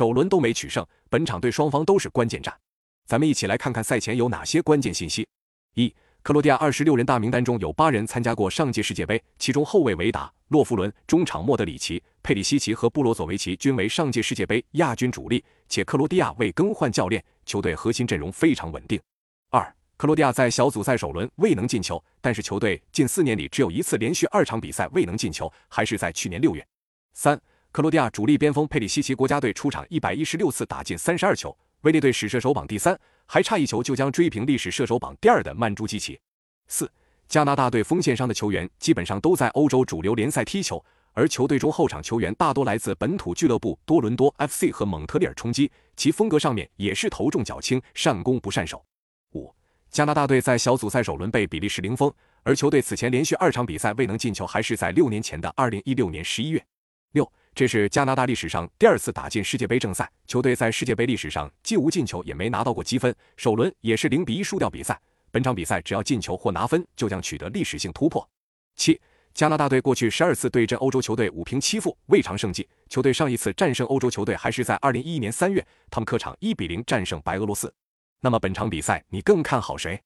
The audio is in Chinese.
首轮都没取胜，本场对双方都是关键战。咱们一起来看看赛前有哪些关键信息。一、克罗地亚二十六人大名单中有八人参加过上届世界杯，其中后卫维达、洛夫伦、中场莫德里奇、佩里西奇和布罗佐维奇均为上届世界杯亚军主力，且克罗地亚未更换教练，球队核心阵容非常稳定。二、克罗地亚在小组赛首轮未能进球，但是球队近四年里只有一次连续二场比赛未能进球，还是在去年六月。三、克罗地亚主力边锋佩里西奇国家队出场一百一十六次，打进三十二球。位列队史射手榜第三，还差一球就将追平历史射手榜第二的曼朱基奇。四、加拿大队锋线上的球员基本上都在欧洲主流联赛踢球，而球队中后场球员大多来自本土俱乐部多伦多 FC 和蒙特利尔冲击，其风格上面也是头重脚轻，善攻不善守。五、加拿大队在小组赛首轮被比利时零封，而球队此前连续二场比赛未能进球，还是在六年前的二零一六年十一月。六。这是加拿大历史上第二次打进世界杯正赛，球队在世界杯历史上既无进球，也没拿到过积分，首轮也是零比一输掉比赛。本场比赛只要进球或拿分，就将取得历史性突破。七，加拿大队过去十二次对阵欧洲球队五平七负，未尝胜绩。球队上一次战胜欧洲球队还是在二零一一年三月，他们客场一比零战胜白俄罗斯。那么本场比赛你更看好谁？